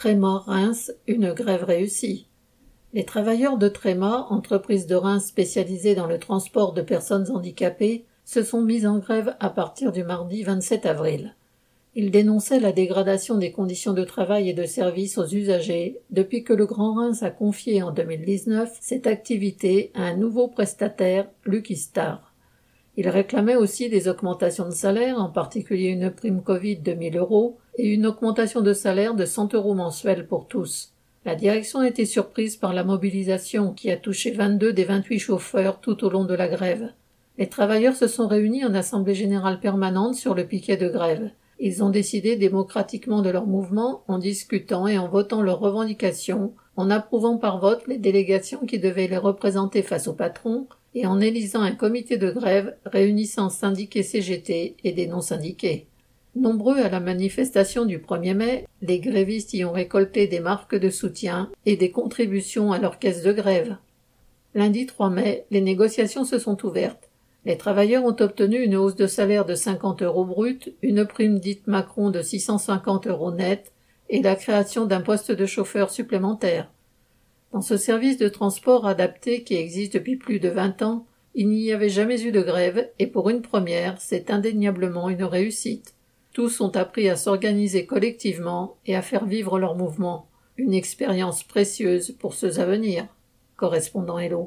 Tréma-Reims, une grève réussie. Les travailleurs de Tréma, entreprise de Reims spécialisée dans le transport de personnes handicapées, se sont mis en grève à partir du mardi 27 avril. Ils dénonçaient la dégradation des conditions de travail et de service aux usagers depuis que le Grand Reims a confié en 2019 cette activité à un nouveau prestataire, Lucky Star. Ils réclamaient aussi des augmentations de salaire, en particulier une prime Covid de 1000 euros et une augmentation de salaire de 100 euros mensuels pour tous. La direction a été surprise par la mobilisation qui a touché 22 des 28 chauffeurs tout au long de la grève. Les travailleurs se sont réunis en assemblée générale permanente sur le piquet de grève. Ils ont décidé démocratiquement de leur mouvement en discutant et en votant leurs revendications, en approuvant par vote les délégations qui devaient les représenter face au patron et en élisant un comité de grève réunissant syndiqués CGT et des non syndiqués. Nombreux à la manifestation du 1er mai, les grévistes y ont récolté des marques de soutien et des contributions à leur caisse de grève. Lundi 3 mai, les négociations se sont ouvertes. Les travailleurs ont obtenu une hausse de salaire de 50 euros brut, une prime dite Macron de 650 euros net et la création d'un poste de chauffeur supplémentaire. Dans ce service de transport adapté qui existe depuis plus de 20 ans, il n'y avait jamais eu de grève et pour une première, c'est indéniablement une réussite. Tous ont appris à s'organiser collectivement et à faire vivre leur mouvement. Une expérience précieuse pour ceux à venir. Correspondant Hello.